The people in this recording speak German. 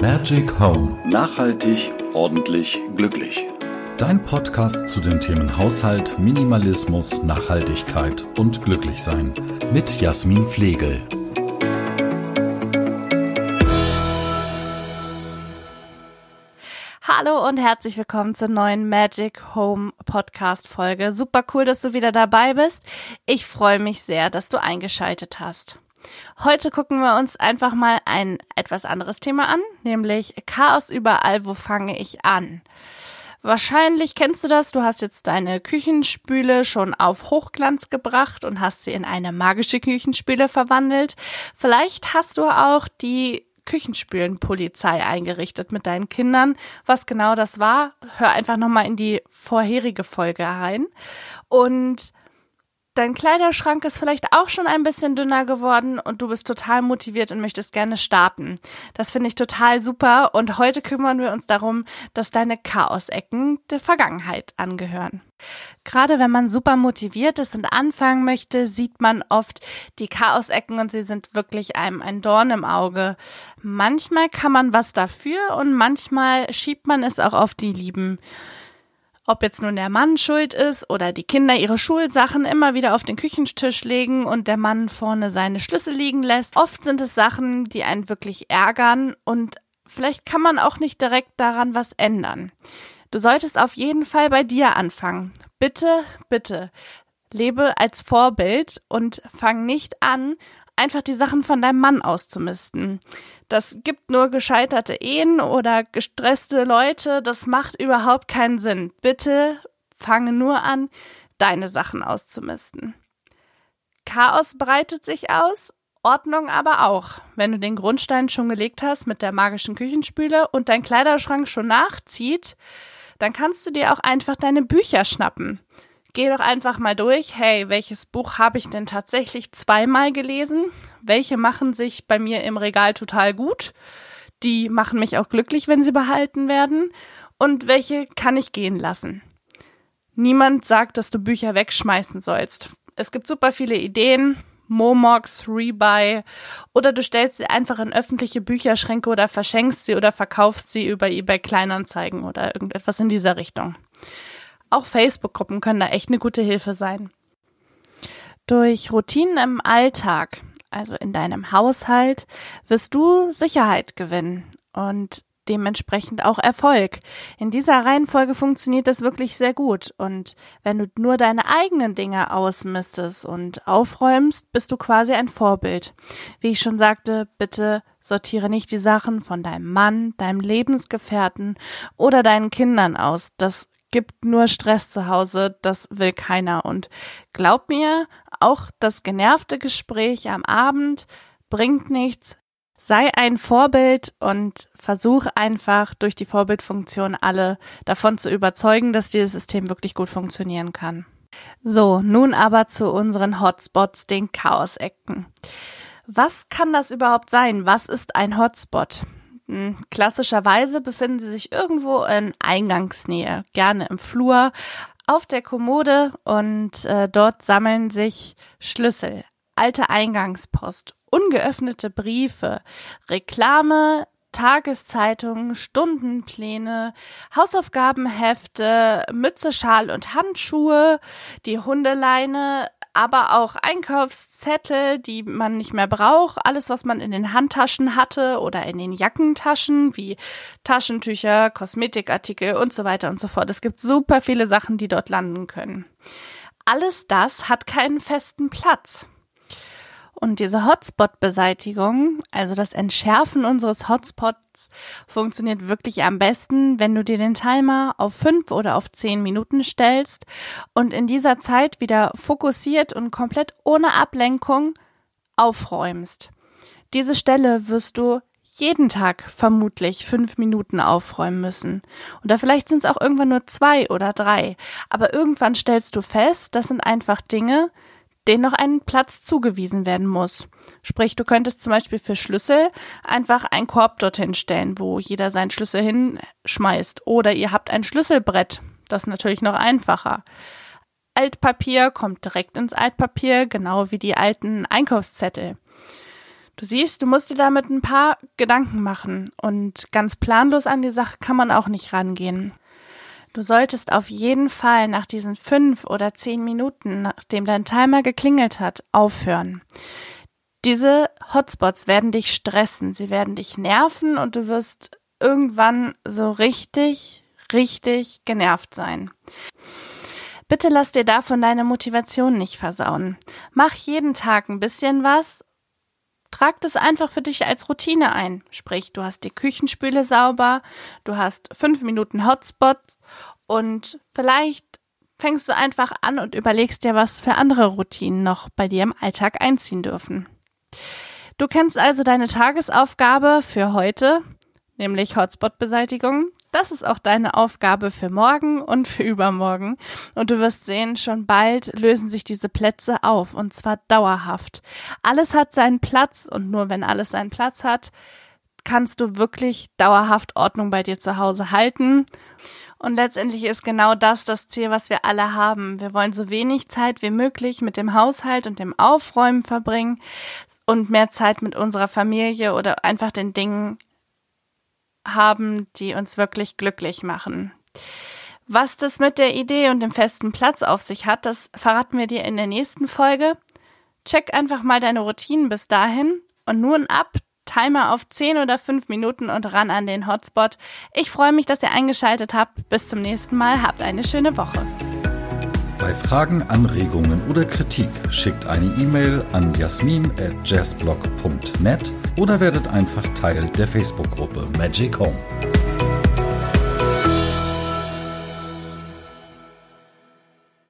Magic Home. Nachhaltig, ordentlich, glücklich. Dein Podcast zu den Themen Haushalt, Minimalismus, Nachhaltigkeit und Glücklichsein. Mit Jasmin Flegel. Hallo und herzlich willkommen zur neuen Magic Home Podcast Folge. Super cool, dass du wieder dabei bist. Ich freue mich sehr, dass du eingeschaltet hast. Heute gucken wir uns einfach mal ein etwas anderes Thema an, nämlich Chaos überall, wo fange ich an? Wahrscheinlich kennst du das, du hast jetzt deine Küchenspüle schon auf Hochglanz gebracht und hast sie in eine magische Küchenspüle verwandelt. Vielleicht hast du auch die Küchenspülenpolizei eingerichtet mit deinen Kindern. Was genau das war, hör einfach nochmal in die vorherige Folge rein. Und dein Kleiderschrank ist vielleicht auch schon ein bisschen dünner geworden und du bist total motiviert und möchtest gerne starten. Das finde ich total super und heute kümmern wir uns darum, dass deine Chaosecken der Vergangenheit angehören. Gerade wenn man super motiviert ist und anfangen möchte, sieht man oft die Chaosecken und sie sind wirklich einem ein Dorn im Auge. Manchmal kann man was dafür und manchmal schiebt man es auch auf die lieben ob jetzt nun der Mann schuld ist oder die Kinder ihre Schulsachen immer wieder auf den Küchentisch legen und der Mann vorne seine Schlüssel liegen lässt. Oft sind es Sachen, die einen wirklich ärgern und vielleicht kann man auch nicht direkt daran was ändern. Du solltest auf jeden Fall bei dir anfangen. Bitte, bitte, lebe als Vorbild und fang nicht an, einfach die Sachen von deinem Mann auszumisten. Das gibt nur gescheiterte Ehen oder gestresste Leute. Das macht überhaupt keinen Sinn. Bitte fange nur an, deine Sachen auszumisten. Chaos breitet sich aus, Ordnung aber auch. Wenn du den Grundstein schon gelegt hast mit der magischen Küchenspüle und dein Kleiderschrank schon nachzieht, dann kannst du dir auch einfach deine Bücher schnappen. Geh doch einfach mal durch, hey, welches Buch habe ich denn tatsächlich zweimal gelesen? Welche machen sich bei mir im Regal total gut? Die machen mich auch glücklich, wenn sie behalten werden. Und welche kann ich gehen lassen? Niemand sagt, dass du Bücher wegschmeißen sollst. Es gibt super viele Ideen, Momox, Rebuy oder du stellst sie einfach in öffentliche Bücherschränke oder verschenkst sie oder verkaufst sie über eBay Kleinanzeigen oder irgendetwas in dieser Richtung. Auch Facebook-Gruppen können da echt eine gute Hilfe sein. Durch Routinen im Alltag, also in deinem Haushalt, wirst du Sicherheit gewinnen und dementsprechend auch Erfolg. In dieser Reihenfolge funktioniert das wirklich sehr gut. Und wenn du nur deine eigenen Dinge ausmistest und aufräumst, bist du quasi ein Vorbild. Wie ich schon sagte, bitte sortiere nicht die Sachen von deinem Mann, deinem Lebensgefährten oder deinen Kindern aus. Das gibt nur Stress zu Hause, das will keiner. Und glaub mir, auch das genervte Gespräch am Abend bringt nichts. Sei ein Vorbild und versuch einfach durch die Vorbildfunktion alle davon zu überzeugen, dass dieses System wirklich gut funktionieren kann. So, nun aber zu unseren Hotspots, den Chaos-Ecken. Was kann das überhaupt sein? Was ist ein Hotspot? Hm, klassischerweise befinden sie sich irgendwo in Eingangsnähe, gerne im Flur, auf der Kommode und äh, dort sammeln sich Schlüssel, alte Eingangspost, ungeöffnete Briefe, Reklame, Tageszeitungen, Stundenpläne, Hausaufgabenhefte, Mütze, Schal und Handschuhe, die Hundeleine, aber auch Einkaufszettel, die man nicht mehr braucht, alles, was man in den Handtaschen hatte oder in den Jackentaschen, wie Taschentücher, Kosmetikartikel und so weiter und so fort. Es gibt super viele Sachen, die dort landen können. Alles das hat keinen festen Platz. Und diese Hotspot-Beseitigung, also das Entschärfen unseres Hotspots, funktioniert wirklich am besten, wenn du dir den Timer auf fünf oder auf zehn Minuten stellst und in dieser Zeit wieder fokussiert und komplett ohne Ablenkung aufräumst. Diese Stelle wirst du jeden Tag vermutlich fünf Minuten aufräumen müssen. Oder vielleicht sind es auch irgendwann nur zwei oder drei. Aber irgendwann stellst du fest, das sind einfach Dinge, denen noch ein Platz zugewiesen werden muss. Sprich, du könntest zum Beispiel für Schlüssel einfach einen Korb dorthin stellen, wo jeder seinen Schlüssel hinschmeißt. Oder ihr habt ein Schlüsselbrett. Das ist natürlich noch einfacher. Altpapier kommt direkt ins Altpapier, genau wie die alten Einkaufszettel. Du siehst, du musst dir damit ein paar Gedanken machen und ganz planlos an die Sache kann man auch nicht rangehen. Du solltest auf jeden Fall nach diesen fünf oder zehn Minuten, nachdem dein Timer geklingelt hat, aufhören. Diese Hotspots werden dich stressen, sie werden dich nerven und du wirst irgendwann so richtig, richtig genervt sein. Bitte lass dir davon deine Motivation nicht versauen. Mach jeden Tag ein bisschen was Trag das einfach für dich als Routine ein. Sprich, du hast die Küchenspüle sauber, du hast fünf Minuten Hotspots und vielleicht fängst du einfach an und überlegst dir, was für andere Routinen noch bei dir im Alltag einziehen dürfen. Du kennst also deine Tagesaufgabe für heute, nämlich Hotspot-Beseitigung. Das ist auch deine Aufgabe für morgen und für übermorgen. Und du wirst sehen, schon bald lösen sich diese Plätze auf und zwar dauerhaft. Alles hat seinen Platz und nur wenn alles seinen Platz hat, kannst du wirklich dauerhaft Ordnung bei dir zu Hause halten. Und letztendlich ist genau das das Ziel, was wir alle haben. Wir wollen so wenig Zeit wie möglich mit dem Haushalt und dem Aufräumen verbringen und mehr Zeit mit unserer Familie oder einfach den Dingen haben, die uns wirklich glücklich machen. Was das mit der Idee und dem festen Platz auf sich hat, das verraten wir dir in der nächsten Folge. Check einfach mal deine Routinen bis dahin und nun ab, Timer auf 10 oder 5 Minuten und ran an den Hotspot. Ich freue mich, dass ihr eingeschaltet habt. Bis zum nächsten Mal. Habt eine schöne Woche. Bei Fragen, Anregungen oder Kritik schickt eine E-Mail an jasmin@jazzblog.net oder werdet einfach Teil der Facebook-Gruppe Magic Home.